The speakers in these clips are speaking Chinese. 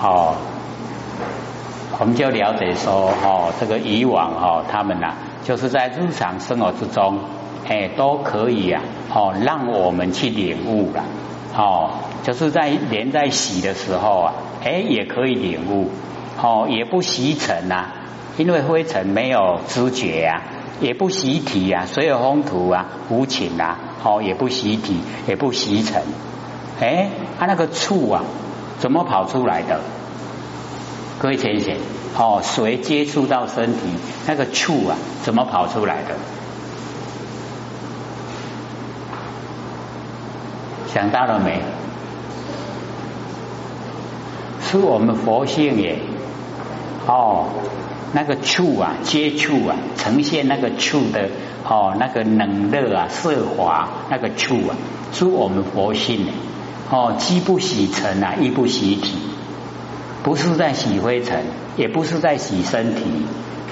哦，我们就了解说，哦，这个以往哦，他们呐，就是在日常生活之中，哎，都可以啊，哦，让我们去领悟了，哦，就是在连在洗的时候啊，哎，也可以领悟，哦，也不吸尘呐，因为灰尘没有知觉呀，也不习体啊，所有风土啊，无情啊，哦，也不习体，也不习尘，哎，它那个触啊。怎么跑出来的？各位浅显哦，水接触到身体那个触啊，怎么跑出来的？想到了没？是我们佛性耶哦，那个触啊，接触啊，呈现那个触的哦，那个冷热啊，色华那个触啊，是我们佛性耶。哦，既不洗尘啊，亦不洗体，不是在洗灰尘，也不是在洗身体，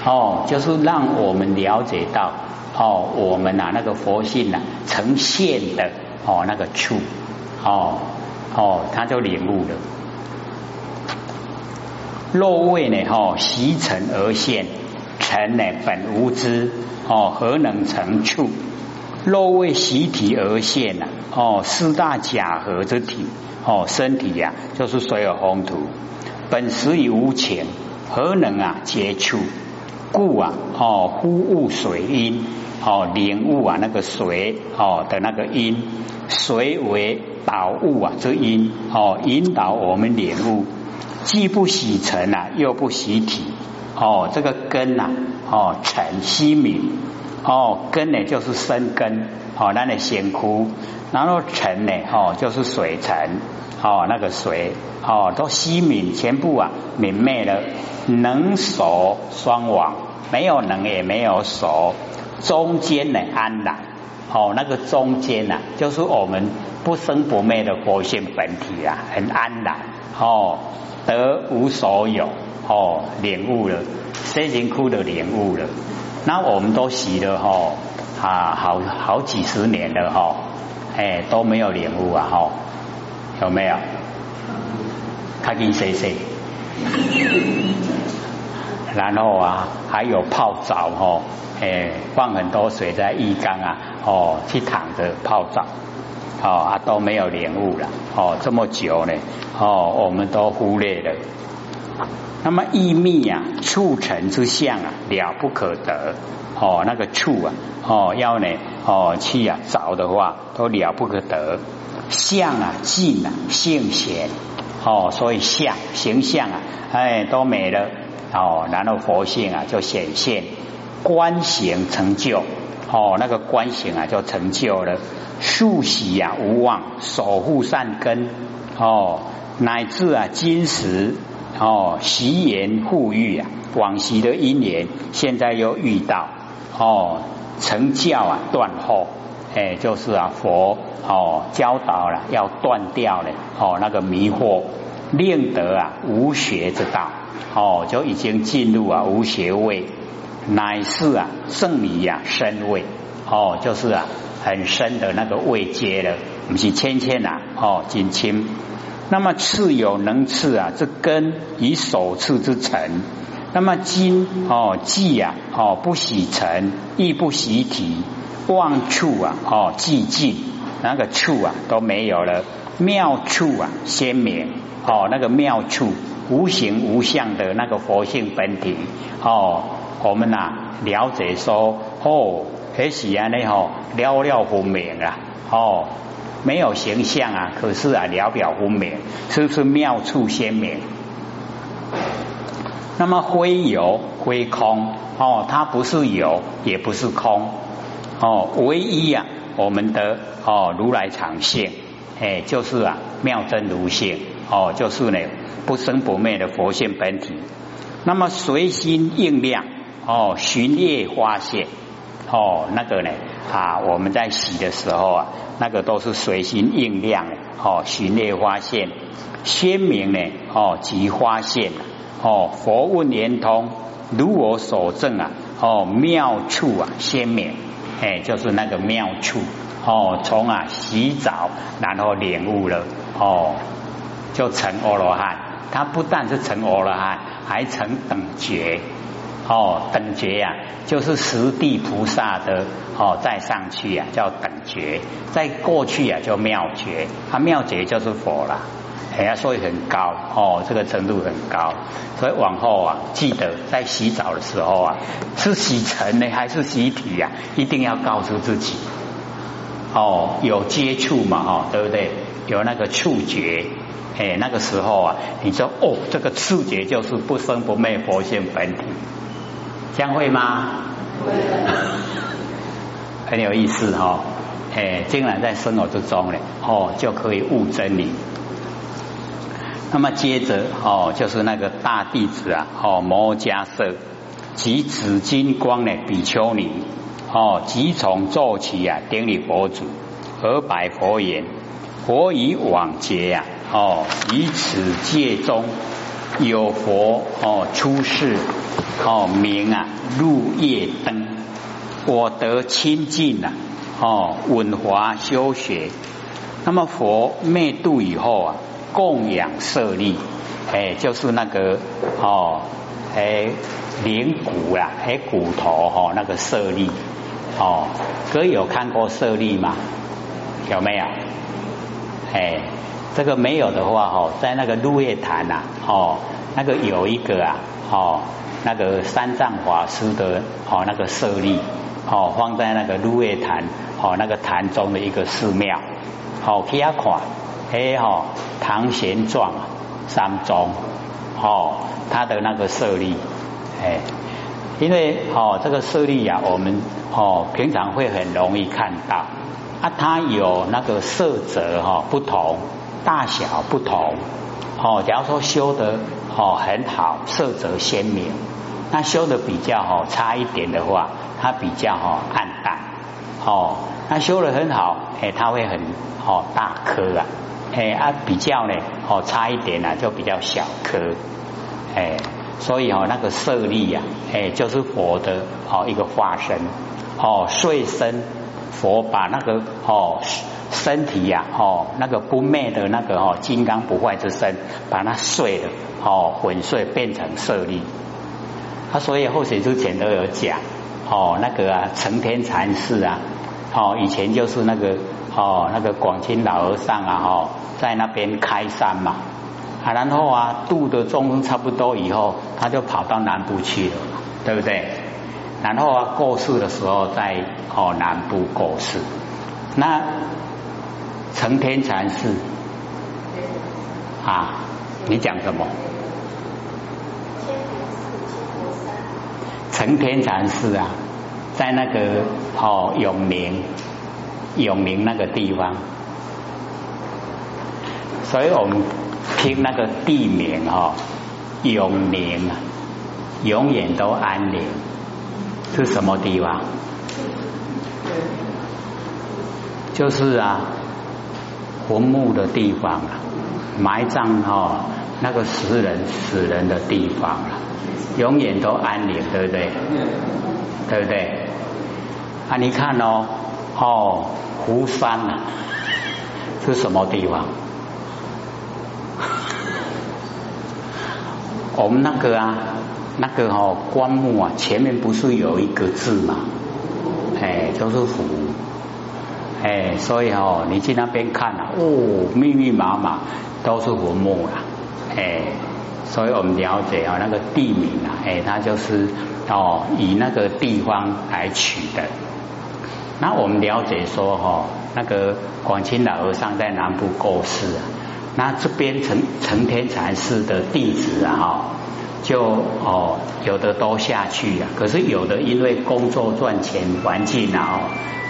哦，就是让我们了解到，哦，我们啊那个佛性啊呈现的哦那个处，哦哦，他就领悟了。肉味呢，哦，习尘而现，尘呢本无知，哦，何能成处？肉为习体而现呐，哦，四大假合之体，哦，身体呀，就是所有宏图，本实已无情，何能啊接触？故啊，哦，呼物水因，哦，领悟啊那个水，哦的那个因，水为导物啊之因，哦，引导我们领悟，既不洗尘啊，又不洗体，哦，这个根呐，哦，尘息敏。哦，根呢就是生根，哦，那的先枯，然后尘呢，哦，就是水尘，哦，那个水，哦，都熄泯，全部啊泯灭了，能熟双亡，没有能也没有熟，中间呢安然，哦，那个中间呐，就是我们不生不灭的佛性本体啊，很安然，哦，得无所有，哦，领悟了，身心枯的领悟了。那我们都洗了哈啊，好好几十年了哈，哎都没有领悟啊哈，有没有？看紧谁谁？然后啊，还有泡澡哈，哎放很多水在浴缸啊，哦去躺着泡澡，哦啊都没有领悟了，哦这么久呢，哦我们都忽略了。那么意密啊，促成之相啊，了不可得哦。那个处啊，哦要呢，哦去啊找的话，都了不可得。相啊，尽啊，性显哦，所以相形象啊，哎都没了哦。然后佛性啊就显现，观行成就哦，那个观行啊就成就了。树喜啊无望，守护善根哦，乃至啊金石。哦，习言互遇啊，往昔的因缘，现在又遇到哦，成教啊断后，哎，就是啊佛哦教导了要断掉了哦那个迷惑，令得啊无学之道哦，就已经进入啊无学位，乃是啊圣理呀深位哦，就是啊很深的那个位阶了，不是浅浅呐哦，金清。那么次有能次啊，这根以首次之尘。那么今哦既啊哦不喜尘，亦不喜体，望处啊哦寂静，那个处啊都没有了。妙处啊鲜明哦，那个妙处无形无相的那个佛性本体哦，我们呐了解说哦，很喜安的吼了了分明啊哦。没有形象啊，可是啊，了表分明，是不是妙处鲜明？那么非有非空哦，它不是有，也不是空哦，唯一啊，我们的哦如来常性，哎，就是啊妙真如性哦，就是呢不生不灭的佛性本体。那么随心应量哦，寻业发现。哦，那个呢啊，我们在洗的时候啊，那个都是随心应量的哦，寻猎发现鲜明呢哦，即发现哦，佛问圆通，如我所证啊哦，妙处啊鲜明，哎，就是那个妙处哦，从啊洗澡然后领悟了哦，就成阿罗汉他不但是成阿罗汉，还成等觉。哦，等觉呀，就是十地菩萨的哦，再上去呀叫等觉，再过去呀叫妙觉，他妙觉就是佛啦。哎呀，所以很高哦，这个程度很高。所以往后啊，记得在洗澡的时候啊，是洗尘呢还是洗体呀？一定要告诉自己哦，有接触嘛哈，对不对？有那个触觉，哎，那个时候啊，你说哦，这个触觉就是不生不灭佛性本体。将会吗？会，很有意思哈，哎，竟然在生活之中呢，哦，就可以悟真理。那么接着哦，就是那个大弟子啊，哦，摩迦瑟及紫金光的比丘尼，哦，即从坐起啊，顶礼佛祖，而白佛言：佛以往劫啊，哦，以此界中。有佛哦出世哦名啊入夜灯，我得清净啊哦稳华修学。那么佛灭度以后啊，供养舍利，哎就是那个哦哎灵骨啊哎骨头哈那个舍利哦，哥有看过舍利吗？有没有？哎。这个没有的话，哈，在那个入夜坛呐，哦，那个有一个啊，哦，那个三藏法师的哦那个舍利，哦，放在那个入夜坛，哦，那个坛中的一个寺庙，哦，去下看，哎，哈，唐玄奘三宗，哦，他的那个舍利，哎，因为哦，这个舍利呀，我们哦平常会很容易看到，啊，它有那个色泽哈不同。大小不同，哦，假如说修的哦很好，色泽鲜明，那修的比较哦差一点的话，它比较哦暗淡，哦，那修的很好，哎，它会很哦大颗啊，哎啊比较呢哦差一点呢就比较小颗，哎，所以哦那个舍利呀，哎就是佛的哦一个化身，哦碎身佛把那个哦。身体呀，哦，那个不灭的那个哦，金刚不坏之身，把它碎了，哦，粉碎变成舍利。他所以后学之前都有讲，哦，那个啊，成天禅师啊，哦，以前就是那个哦，那个广清老和尚啊，哦，在那边开山嘛，啊，然后啊，度的众差不多以后，他就跑到南部去了，对不对？然后啊，过世的时候在哦南部过世，那。成天禅师啊，你讲什么？成天禅师啊，在那个哦永宁，永宁那个地方，所以我们听那个地名哈，永宁啊，永远都安宁，是什么地方？就是啊。坟墓的地方啊，埋葬哈那个死人死人的地方啊，永远都安宁，对不对？对不对？啊，你看哦，哦，湖山啊，是什么地方？我们那个啊，那个哦，棺木啊，前面不是有一个字吗？哎，就是湖。哎，所以哦，你去那边看啊，哦，密密麻麻都是坟墓啦，哎，所以我们了解啊，那个地名啊，哎，它就是哦，以那个地方来取的。那我们了解说哈，那个广清老和尚在南部过世啊，那这边成成天禅师的弟子啊，哈，就哦，有的都下去啊，可是有的因为工作赚钱环境啊，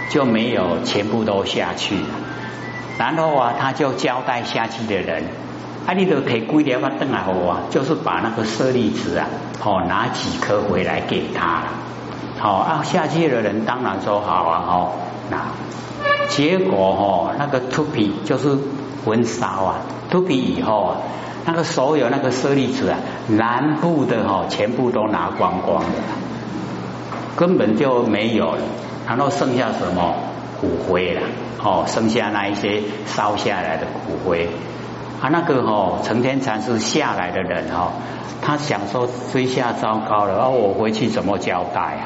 就没有全部都下去了，然后啊，他就交代下去的人，啊，你都提几条啊灯来好啊，就是把那个舍利子啊，哦，拿几颗回来给他，好啊，下去的人当然说好啊，哦，那结果哦，那个秃皮就是焚烧啊，秃皮以后啊，那个所有那个舍利子啊，南部的哈，全部都拿光光的，根本就没有了。然后剩下什么骨灰了？哦，剩下那一些烧下来的骨灰。啊，那个哦，成天禅师下来的人哦，他想说追下糟糕了，啊，我回去怎么交代啊？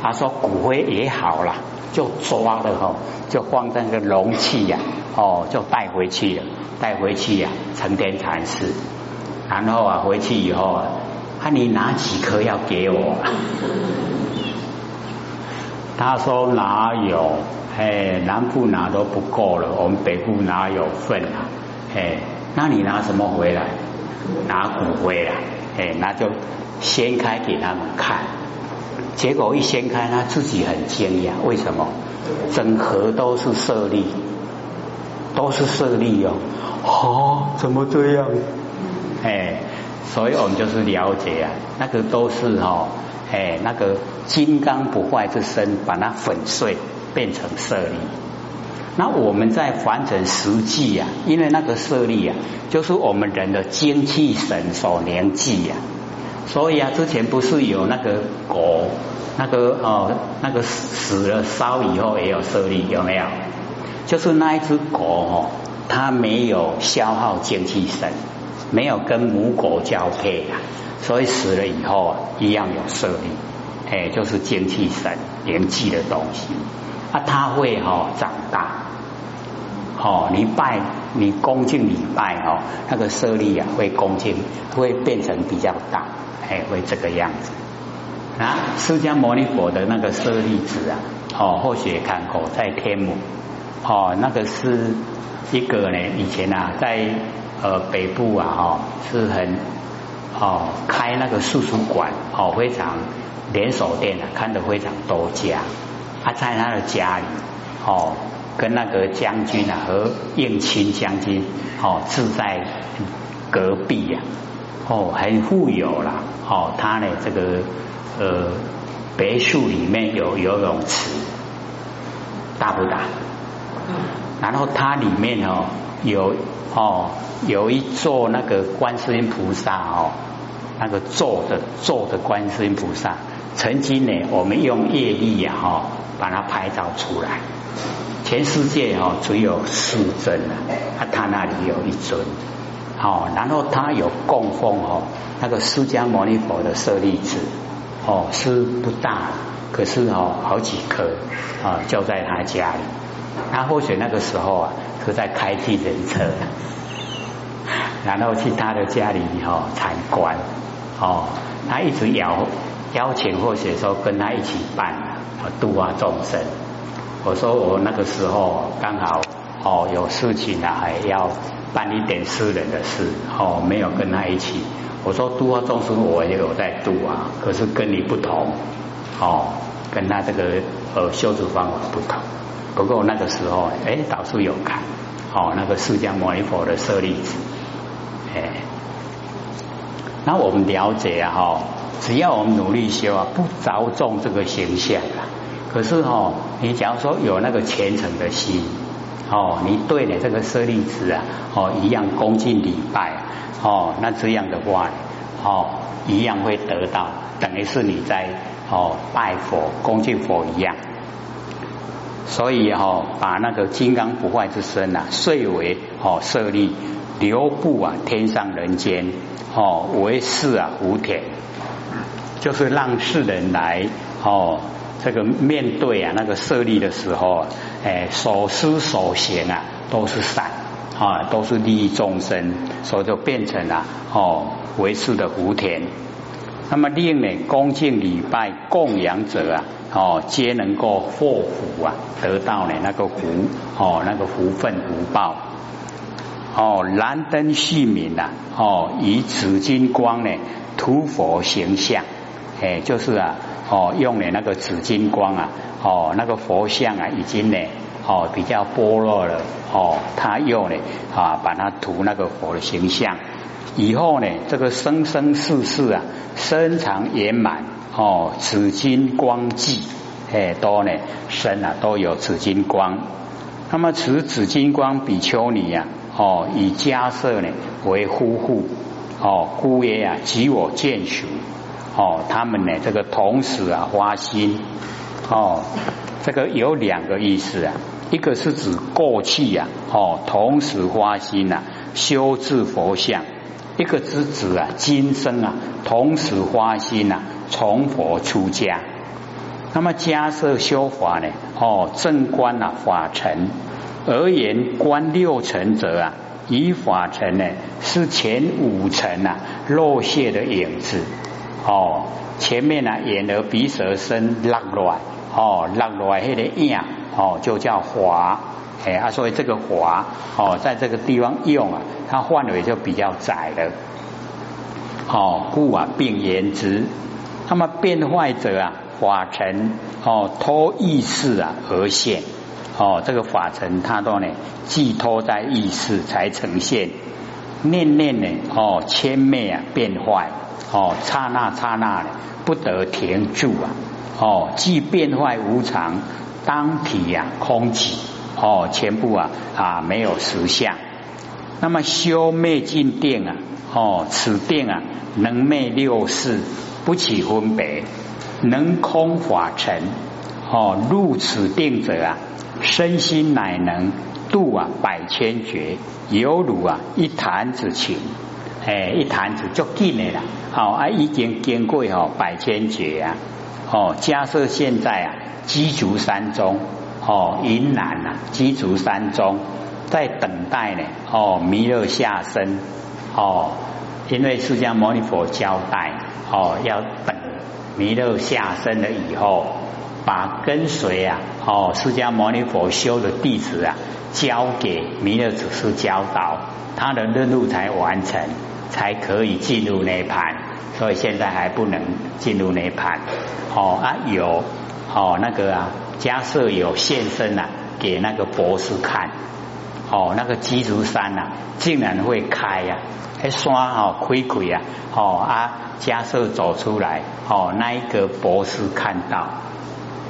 他说骨灰也好了，就抓了哈，就放在那个容器呀，哦，就带回去了，带回去呀，成天禅师，然后啊，回去以后啊，啊，你拿几颗要给我？他说哪有？哎，南部哪都不够了，我们北部哪有份啊？哎，那你拿什么回来？拿骨灰啊？哎，那就掀开给他们看。结果一掀开，他自己很惊讶，为什么？整盒都是舍利，都是舍利哦。哦，怎么这样？哎，所以我们就是了解啊，那个都是哦，哎，那个金刚不坏之身，把它粉碎。变成舍利，那我们在凡尘实际呀，因为那个舍利呀，就是我们人的精气神所凝聚呀，所以啊，之前不是有那个狗，那个哦，那个死了烧以后也有舍利，有没有？就是那一只狗哦，它没有消耗精气神，没有跟母狗交配啊，所以死了以后啊，一样有舍利，哎，就是精气神凝聚的东西。啊，它会哈长大，哦，你拜你恭敬礼拜哦，那个舍利啊会恭敬，会变成比较大，哎，会这个样子。啊，释迦牟尼佛的那个舍利子啊，哦，或许看过在天母，哦，那个是一个呢，以前啊，在呃北部啊，哈，是很哦开那个素书馆，哦，非常连锁店啊，看的非常多家。他在他的家里，哦，跟那个将军啊和应钦将军哦住在隔壁呀，哦，很富有啦，哦，他呢这个呃别墅里面有游泳池，大不大？然后它里面哦有哦有一座那个观世音菩萨哦，那个坐的坐的观世音菩萨，曾经呢我们用业力呀哈。把它拍照出来，全世界哦只有四尊啊，啊他那里有一尊，哦，然后他有供奉哦那个释迦牟尼佛的舍利子，哦是不大，可是哦好几颗啊就在他家里，他或许那个时候啊是在开替人车，然后去他的家里哦参观，哦他一直摇邀请或许说跟他一起办。度化众生，我说我那个时候刚好哦有事情啊，还要办一点私人的事哦，没有跟他一起。我说度化众生我也有在度啊，可是跟你不同哦，跟他这个呃修持方法不同。不过那个时候哎，导师有看哦，那个释迦牟尼佛的舍利子，哎，那我们了解啊哈。只要我们努力修啊，不着重这个形象啊。可是哦，你假如说有那个虔诚的心哦，你对你这个舍利子啊哦一样恭敬礼拜哦，那这样的话哦一样会得到，等于是你在哦拜佛恭敬佛一样。所以哦，把那个金刚不坏之身啊，遂为哦舍利，留步啊天上人间哦为是啊无田。就是让世人来哦，这个面对啊那个设立的时候，哎，所思所行啊都是善啊，都是利益众生，所以就变成了哦为世的福田。那么令呢恭敬礼拜供养者啊，哦皆能够获福啊，得到呢那个福哦那个福分福报。哦燃灯续明呐，哦以紫金光呢涂佛形象。哎，就是啊，哦，用的那个紫金光啊，哦，那个佛像啊，已经呢，哦，比较剥落了，哦，他用呢啊，把它涂那个佛的形象，以后呢，这个生生世世啊，身长圆满，哦，紫金光际，哎，都呢身啊都有紫金光，那么此紫金光比丘尼呀，哦，以迦舍呢为夫妇，哦，姑爷啊，及我见属。哦，他们呢，这个同时啊花心，哦，这个有两个意思啊，一个是指过去呀，哦，同时花心呐，修治佛像，一个之子啊，今生啊，同时花心啊，从佛出家。那么迦设修法呢？哦，正观啊，法尘而言，观六尘者啊，以法尘呢是前五尘啊落谢的影子。哦，前面呢眼耳鼻舌身落乱，哦落乱迄个影，哦就叫华。哎啊，所以这个华哦，在这个地方用啊，它范围就比较窄了。哦，故啊，病言之，那么变坏者啊。法尘哦，托意识啊而现哦，这个法尘它都呢寄托在意识才呈现，念念呢哦，千灭啊变坏哦，刹那刹那的不得停住啊哦，既变坏无常，当体呀空寂哦，全部啊啊没有实相。那么修灭尽定啊哦，此定啊能灭六世，不起分别。能空法尘哦，入此定者啊，身心乃能度啊百千劫，犹如啊一弹子琴，哎，一弹子就进来了，好啊，已经经过哦百千劫啊，哦，假设现在啊鸡足山中哦，云南呐鸡足山中在等待呢，哦，弥勒下生哦，因为释迦牟尼佛交代哦，要等。弥勒下生了以后，把跟随啊，哦，释迦牟尼佛修的弟子啊，交给弥勒祖师教导，他的任务才完成，才可以进入涅盘。所以现在还不能进入涅盘。哦啊，有哦那个啊，假设有现身啊，给那个博士看。哦，那个鸡足山呐，竟然会开呀！还山哦，亏亏啊！哦啊，迦舍走出来，哦，那一个博士看到，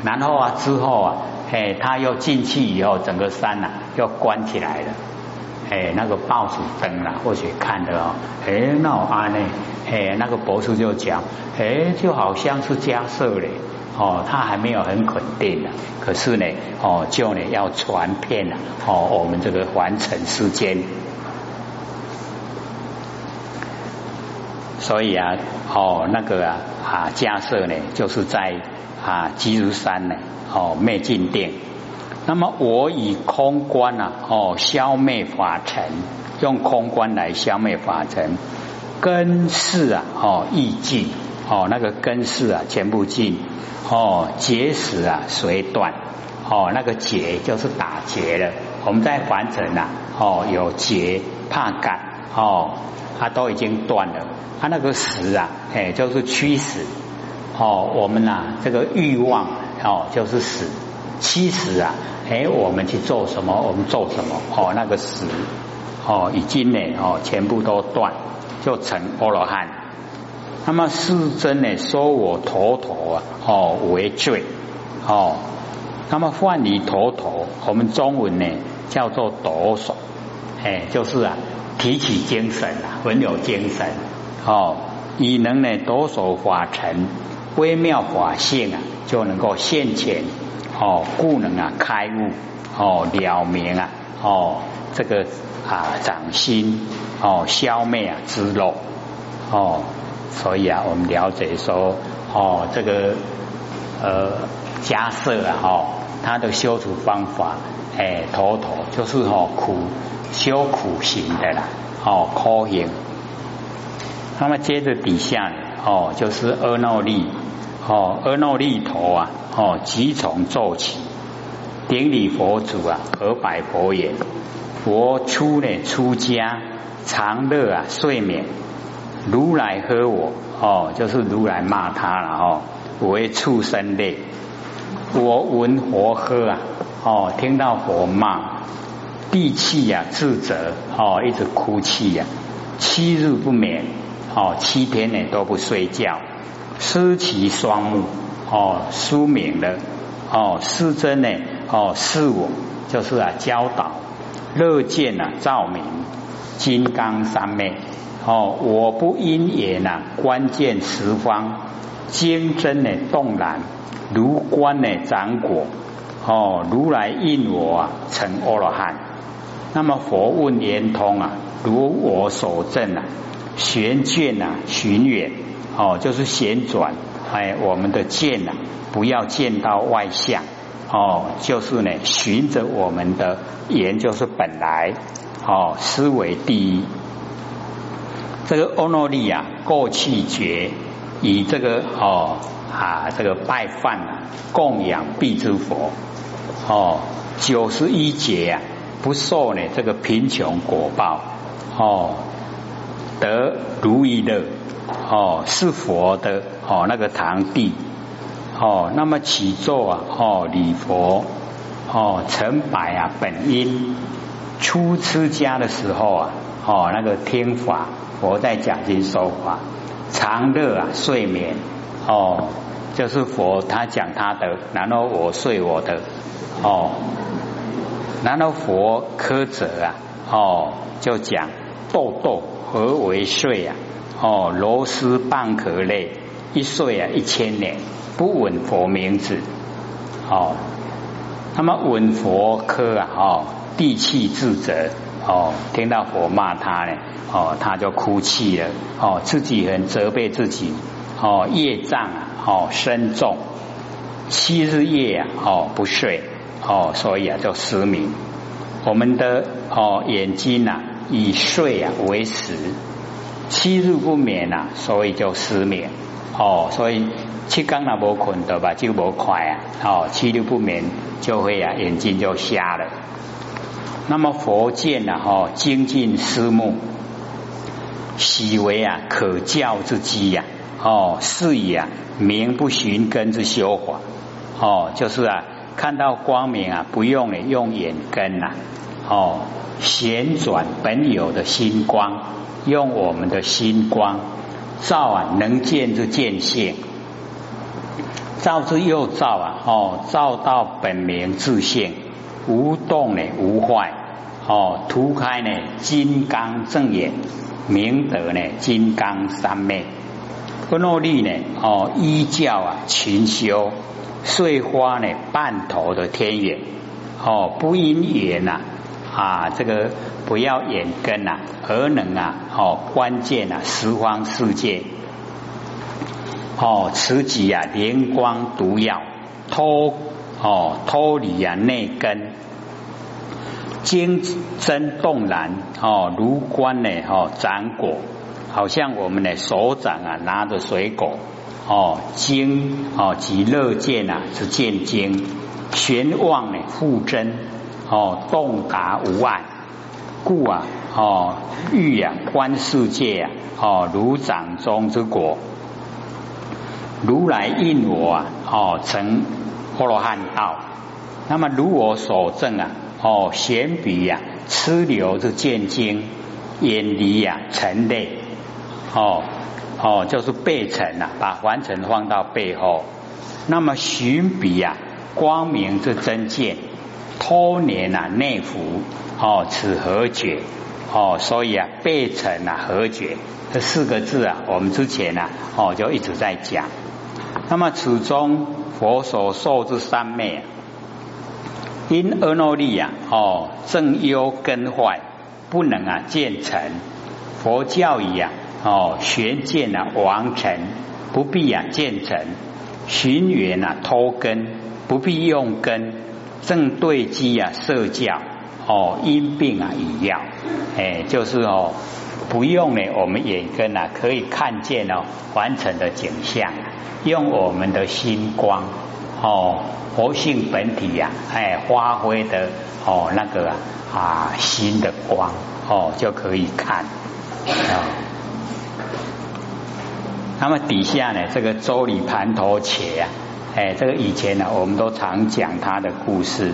然后啊，之后啊，哎，他又进去以后，整个山呐又关起来了。哎，那个报纸登了，或许看的哦，哎，那我安呢？哎，那个博士就讲，哎，就好像是迦舍嘞。哦，他还没有很肯定的，可是呢，哦，就呢要传遍了，哦，我们这个凡尘世间，所以啊，哦，那个啊啊，假设呢，就是在啊基如山呢，哦灭尽定，那么我以空观啊，哦消灭法尘，用空观来消灭法尘，根世啊，哦意尽，哦那个根世啊，全部尽。哦，结石啊，随断。哦，那个结就是打结了。我们在凡尘呐，哦，有结怕感，哦，它都已经断了。它那个石啊，哎，就是驱使。哦，我们呐，这个欲望哦，就是死。驱使啊，哎，我们去做什么，我们做什么。哦，那个死，哦，已经呢，哦，全部都断，就成阿罗汉。那么世尊呢，说我头头啊，哦为罪哦。那么换你头头，我们中文呢叫做抖擞，哎，就是啊，提起精神啊，很有精神哦，以能呢抖擞法尘，微妙法性啊，就能够现前哦，故能啊开悟哦，了明啊哦，这个啊掌心哦，消灭啊之漏哦。所以啊，我们了解说，哦，这个呃，加色啊，哦，他的修除方法，哎，妥妥就是哦苦修苦行的啦，哦，苦行。那么接着底下哦，就是阿耨利，哦，阿耨利头啊，哦，即从做起，顶礼佛祖啊，和百佛言：佛出呢出家，常乐啊睡眠。如来喝我哦，就是如来骂他了哦，为畜生类。我闻佛喝啊哦，听到佛骂，闭气呀自责哦，一直哭泣呀，七日不眠哦，七天呢都不睡觉，失其双目哦，疏明了哦，失真呢哦，是我就是啊教导，乐见啊照明，金刚三昧。哦，我不因也呐，关键十方精真呢动然，如观呢掌果。哦，如来应我啊，成阿罗汉。那么佛问圆通啊，如我所证啊，玄卷啊，寻远哦，就是旋转，哎，我们的剑呐，不要见到外向哦，就是呢，循着我们的言，就是本来哦，思维第一。这个欧诺利啊，过去觉以这个哦啊，这个拜饭供养必之佛哦，九十一劫啊，不受呢这个贫穷果报哦，得如意的哦，是佛的哦那个堂弟。哦，那么起坐啊哦礼佛。哦成百啊本因。初出家的时候啊哦那个听法佛在讲经说法。常乐啊，睡眠。哦，就是佛他讲他的，然后我睡我的。哦，然后佛苛责啊哦，就讲豆豆何为睡啊？哦，螺丝蚌壳类一睡啊一千年不闻佛名字哦，那么闻佛科啊哦，地气自责哦，听到佛骂他呢。哦，他就哭泣了。哦，自己很责备自己。哦，业障啊，哦深重，七日夜啊，哦不睡。哦，所以啊，就失明。我们的哦眼睛呐，以睡啊为食，七日不眠呐，所以就失眠。哦，所以七刚那无困的吧，就无快啊。哦，七日不眠就会啊，眼睛就瞎了。那么佛见呐，哦精进思目。喜为啊可教之机呀，哦，是以啊名不寻根之修法，哦，就是啊看到光明啊不用呢用眼根呐，哦，旋转本有的星光，用我们的心光照啊能见就见性，照之又照啊，哦，照到本明自性，无动呢无坏，哦，涂开呢金刚正眼。明德呢，金刚三昧，不努力呢，哦，依教啊，勤修，碎花呢，半头的天眼，哦，不因缘呐，啊，啊这个不要眼根呐，而能啊，哦，关键啊，十方世界，哦，此己啊，灵光毒药，脱，哦，脱离啊，内根。精真动然哦，如观呢哦，掌果，好像我们的手掌啊拿着水果。哦，精哦即乐见啊是见精，玄望呢复真。哦，洞达无碍，故啊哦欲啊观世界啊哦如掌中之果，如来应我啊哦成阿罗汉道，那么如我所证啊。哦，闲笔呀，痴流之见经，远离呀尘类。哦哦，就是背尘呐，把凡尘放到背后。那么寻笔呀，光明之真见，托年呐内服。哦，此何觉？哦，所以啊，背尘啊何觉？这四个字啊，我们之前呐，哦就一直在讲。那么此中佛所受之三昧。啊因阿耨利呀，哦，正忧根坏，不能啊见成。佛教义啊，哦，玄见啊王成，不必啊见成。寻缘啊脱根，不必用根。正对机啊设教，哦，因病啊以药。哎，就是哦，不用呢，我们眼根啊可以看见哦完成的景象，用我们的心光。哦，活性本体呀，哎，发挥的哦那个啊新的光哦就可以看啊。那么底下呢，这个周礼盘头且啊，哎，这个以前呢，我们都常讲他的故事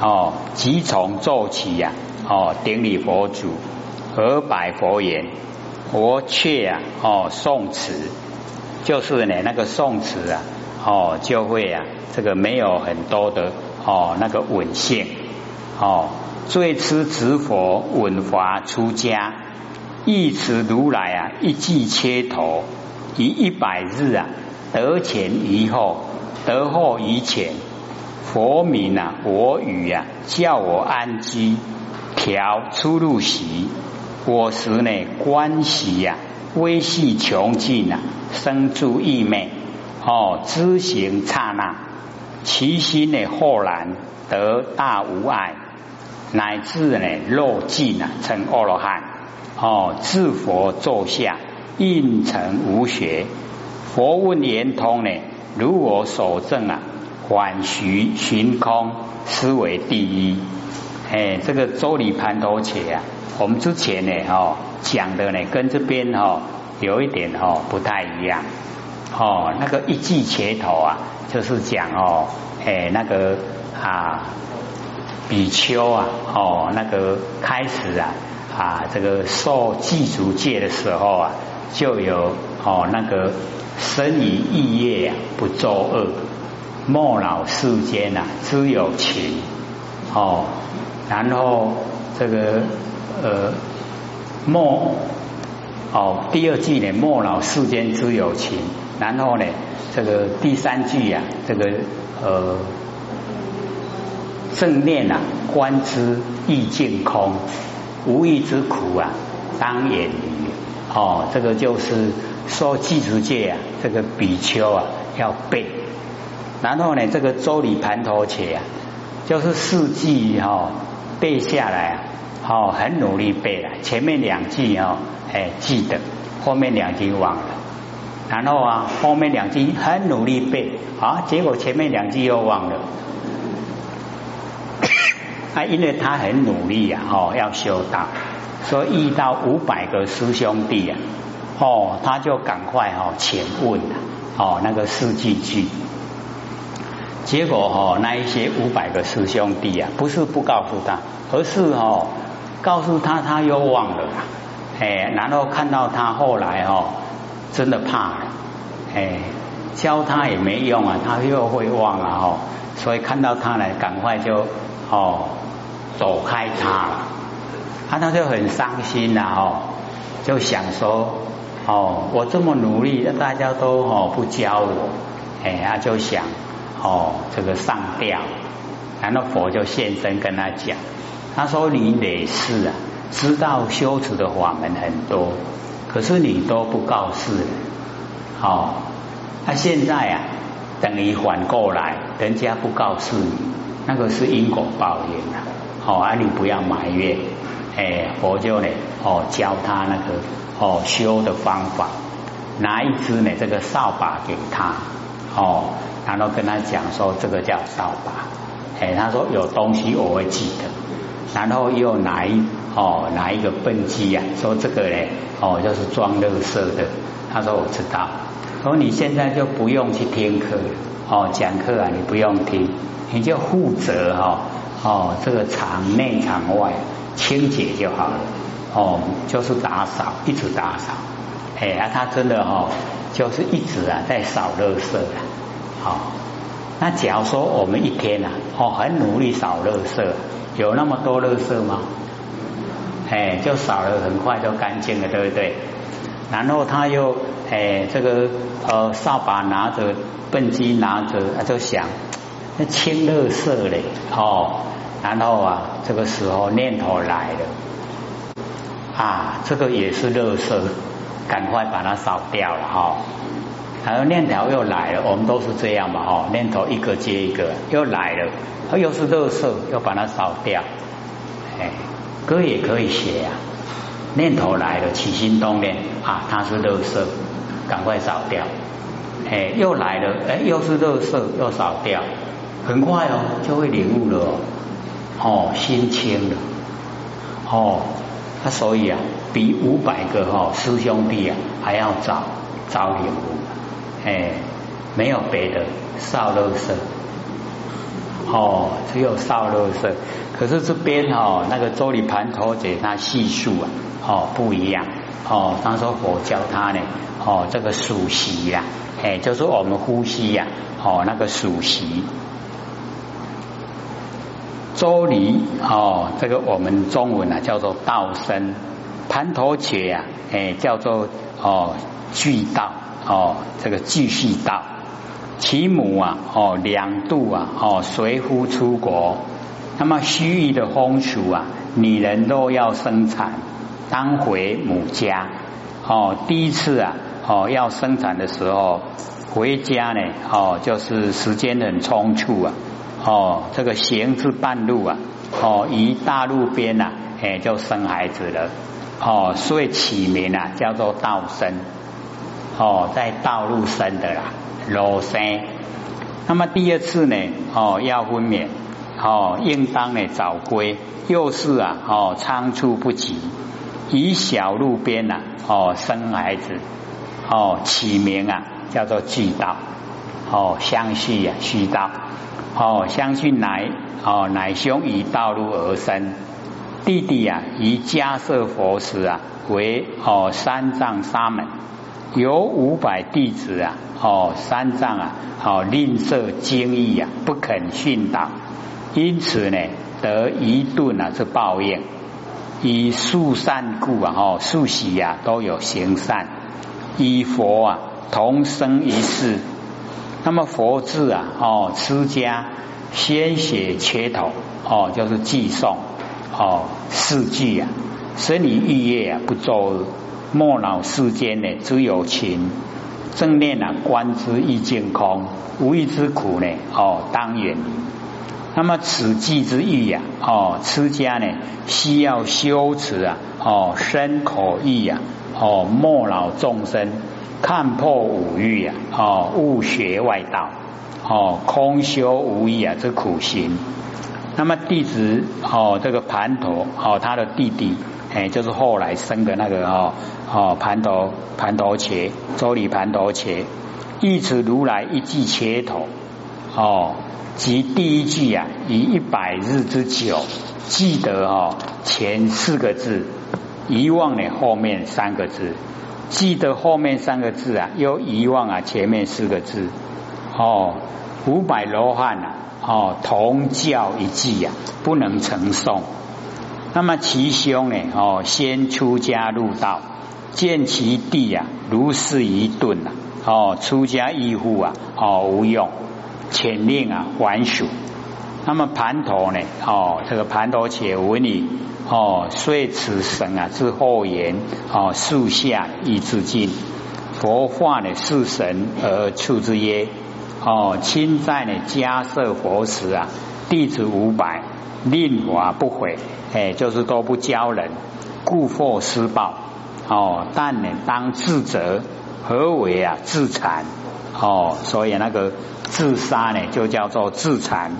哦。即从奏起呀，哦，顶礼佛祖，而百佛言，佛却啊，哦，宋词就是呢那个宋词啊。哦，就会啊，这个没有很多的哦，那个稳性哦。最痴执佛稳华出家，一持如来啊，一记切头，以一百日啊，得前于后，得后于前。佛名啊，我语啊，叫我安居，调出入席，我时呢关系呀微细穷尽啊，生诸异昧。哦，知行刹那，其心呢豁然得大无碍，乃至呢落尽啊成阿罗汉。哦，自佛坐下应成无学，佛问圆通呢，如我所证啊，缓徐寻空，思为第一。哎，这个周礼盘陀且啊，我们之前呢，哦讲的呢，跟这边哈有一点哦不太一样，哦，那个一记切头啊，就是讲哦，哎那个啊比丘啊，哦那个开始啊啊这个受祭足戒的时候啊，就有哦那个生于异业啊，不作恶，莫恼世间呐，知有情。哦。然后这个呃莫哦第二句呢莫恼世间知有情，然后呢这个第三句呀这个呃正念啊观之意境空。无欲之苦啊当远离哦这个就是说记持戒啊这个比丘啊要背，然后呢这个周礼盘陀且啊就是四句哈。背下来啊，哦，很努力背了。前面两句哦，哎，记得；后面两句忘了。然后啊，后面两句很努力背，啊，结果前面两句又忘了。啊，因为他很努力呀，哦，要修道，所以遇到五百个师兄弟啊，哦，他就赶快哦，前问了，哦，那个四句句。结果哦，那一些五百个师兄弟啊，不是不告诉他，而是哦，告诉他他又忘了，哎，然后看到他后来哦，真的怕了，哎，教他也没用啊，他又会忘了哦，所以看到他呢，赶快就哦走开他了，啊，他就很伤心了哦，就想说哦，我这么努力，大家都哦不教我，哎，他就想。哦，这个上吊，然后佛就现身跟他讲，他说你得是啊，知道修持的法门很多，可是你都不告诉人，哦，他现在啊，等于反过来，人家不告诉你，那个是因果报应啊，好啊，你不要埋怨，哎，佛就呢，哦，教他那个哦修的方法，拿一支呢这个扫把给他，哦。然后跟他讲说，这个叫扫把，哎，他说有东西我会记得。然后又拿一哦拿一个笨鸡啊，说这个嘞哦就是装乐色的。他说我知道。说你现在就不用去听课了哦，讲课啊你不用听，你就负责哈哦这个场内场外清洁就好了哦，就是打扫，一直打扫。哎啊，他真的哦就是一直啊在扫乐色的。好，那假如说我们一天呐，哦，很努力扫垃圾，有那么多垃圾吗？哎，就扫了，很快就干净了，对不对？然后他又哎，这个呃，扫把拿着，笨鸡拿着，他就想，那清垃圾嘞，哦，然后啊，这个时候念头来了，啊，这个也是垃圾，赶快把它扫掉了哈。然后念头又来了，我们都是这样嘛，哦，念头一个接一个又来了，它又是乐色，又把它扫掉。哎，歌也可以写呀，念头来了，起心动念啊，它是乐色，赶快扫掉。哎，又来了，哎，又是乐色，又扫掉，很快哦，就会领悟了，哦，哦心清了，哦，他所以啊，比五百个哈师兄弟啊还要早早领悟。哎，没有别的，少肉色，哦，只有少肉色。可是这边哦，那个周礼盘陀姐他细数啊，哦不一样，哦，他说佛教他呢，哦这个数息呀，哎，就是我们呼吸呀，哦那个数息。周礼哦，这个我们中文啊叫做道生，盘陀且呀，哎叫做哦具道。哦，这个继续道，其母啊，哦两度啊，哦随夫出国，那么西域的风俗啊，女人都要生产，当回母家哦，第一次啊哦要生产的时候回家呢哦，就是时间很匆促啊哦，这个行至半路啊哦，于大路边呐哎就生孩子了哦，所以起名啊叫做道生哦，在道路生的啦，罗生。那么第二次呢哦要分娩哦，应当呢早归，又是啊哦仓促不及。以小路边呐，哦，生孩子，哦，起名啊，叫做巨道，哦，相续呀，虚道，哦，相续乃，哦，乃兄以道路而生，弟弟啊，以迦设佛时啊，为哦三藏沙门，有五百弟子啊，哦，三藏啊，哦，吝啬精义啊，不肯训导，因此呢，得一顿啊，是报应。以树善故啊，哦，树喜呀都有行善，以佛啊同生一世。那么佛字啊，哦，持家先写切头，哦，就是寄送，哦，四句啊，生理欲业啊不作恶，莫恼世间呢只有情，正念啊观之意境空，无欲之苦呢，哦，当远离。那么此际之欲呀，哦，持家呢需要修持啊，哦，身口意呀，哦，莫恼众生，看破五欲呀，哦，勿学外道，哦，空修无益啊，这苦行。那么弟子哦，这个盘陀哦，他的弟弟哎，就是后来生的那个哦，哦，盘陀盘陀伽，周礼盘陀伽，一此如来一记切头，哦。即第一句啊，以一百日之久，记得哦前四个字，遗忘了后面三个字，记得后面三个字啊，又遗忘啊前面四个字，哦，五百罗汉啊，哦同教一记呀，不能承受。那么其兄呢，哦先出家入道，见其弟啊，如是一顿呐，哦出家义父啊，哦无用。遣令啊还蜀，那么盘陀呢？哦，这个盘陀且闻你哦，遂此神啊之后言哦，树下以自尽。佛化呢是神而处之耶？哦，亲在呢家设佛时啊，弟子五百，令法不悔，哎，就是都不教人，故获施报。哦，但呢当自责，何为啊自残？哦，所以那个自杀呢，就叫做自残。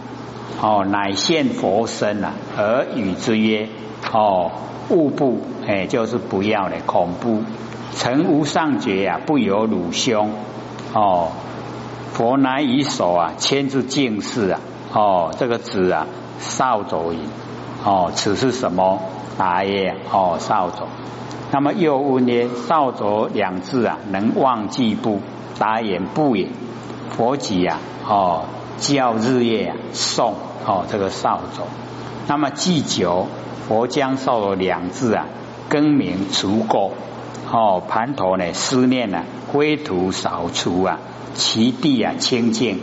哦，乃现佛身啊，而与之曰：哦，勿不，哎，就是不要了，恐怖。诚无上觉呀，不由汝兄。哦，佛乃以手啊牵住净事啊。哦，这个子啊，少走矣。哦，此是什么？答曰：哦，少走。那么又问曰：扫帚两字啊，能忘记不？答言不也，佛己呀，哦，教日夜啊诵哦这个扫帚，那么祭酒，佛将扫帚两字啊更名除垢，哦盘陀呢思念呢灰土扫除啊，其地啊清净，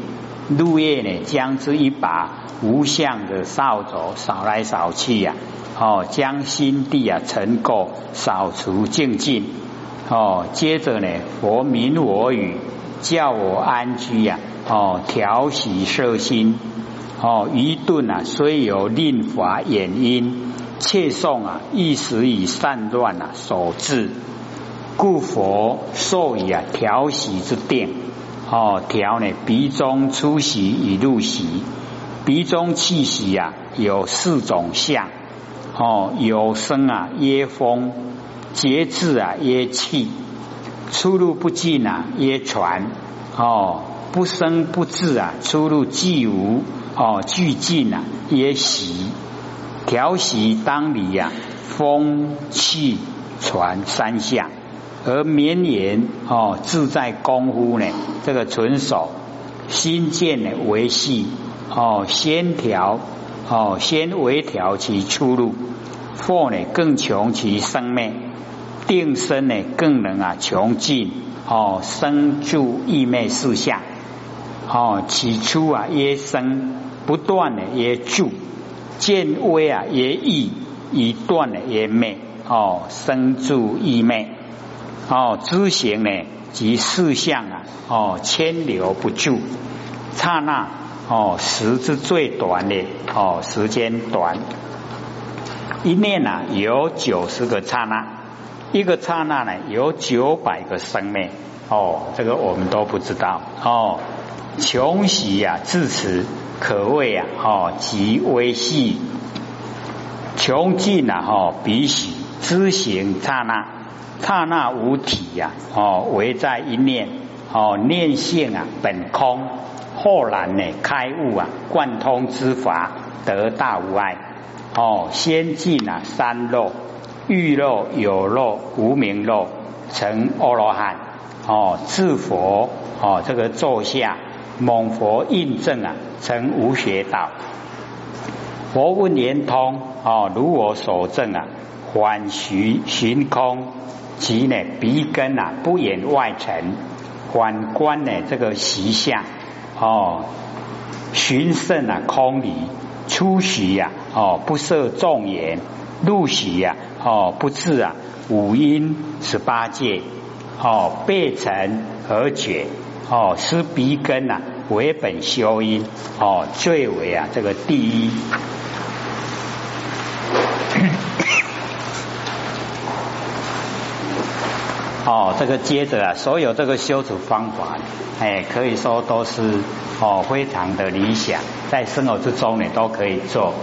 入夜呢将之一把无相的扫帚扫来扫去呀，哦将心地啊尘垢扫除净净。哦，接着呢，佛明我语，叫我安居呀。哦，调息摄心。哦，愚钝啊，虽有令法掩因，切诵啊，一时以散乱啊所致。故佛授以啊调息之定。哦，调呢，鼻中出息以入息。鼻中气息啊，有四种相。哦，有声啊，耶风。节制啊，曰气；出入不进啊，曰传；哦，不生不至啊，出入既无哦，俱进啊，曰习。调息当理呀，风气传三项，而绵延哦，自在功夫呢，这个纯手心见呢维系哦，先调哦，先微调其出入，或呢更穷其生命。定身呢，更能啊穷尽哦生住意昧四相哦起初啊耶生不断的耶住见微啊耶意以断的耶昧哦，生住意昧哦，知行呢及事相啊哦，牵留不住，刹那哦时之最短的哦时间短，一念啊有九十个刹那，一个刹那呢有九百个生命哦，这个我们都不知道哦，穷喜呀至此。可谓啊，哦，极微细，穷尽啊，哦，彼喜知行刹那，刹那无体呀，哦，唯在一念，哦，念性啊，本空，后然呢，开悟啊，贯通之法，得大无碍，哦，先进啊，三漏，欲漏、有漏、无名漏，成阿罗汉，哦，自佛，哦，这个坐下。蒙佛印证啊，成无学道。佛问圆通哦，如我所证啊，缓徐寻空，即呢鼻根啊不言外尘，反观呢这个习相哦，寻胜啊空理，出习呀哦不设众言，入习呀哦不自啊五阴十八界哦背尘而觉。哦，是鼻根呐，为本修因哦，最为啊这个第一。哦，这个接着啊，所有这个修持方法，哎，可以说都是哦非常的理想，在生活之中呢都可以做。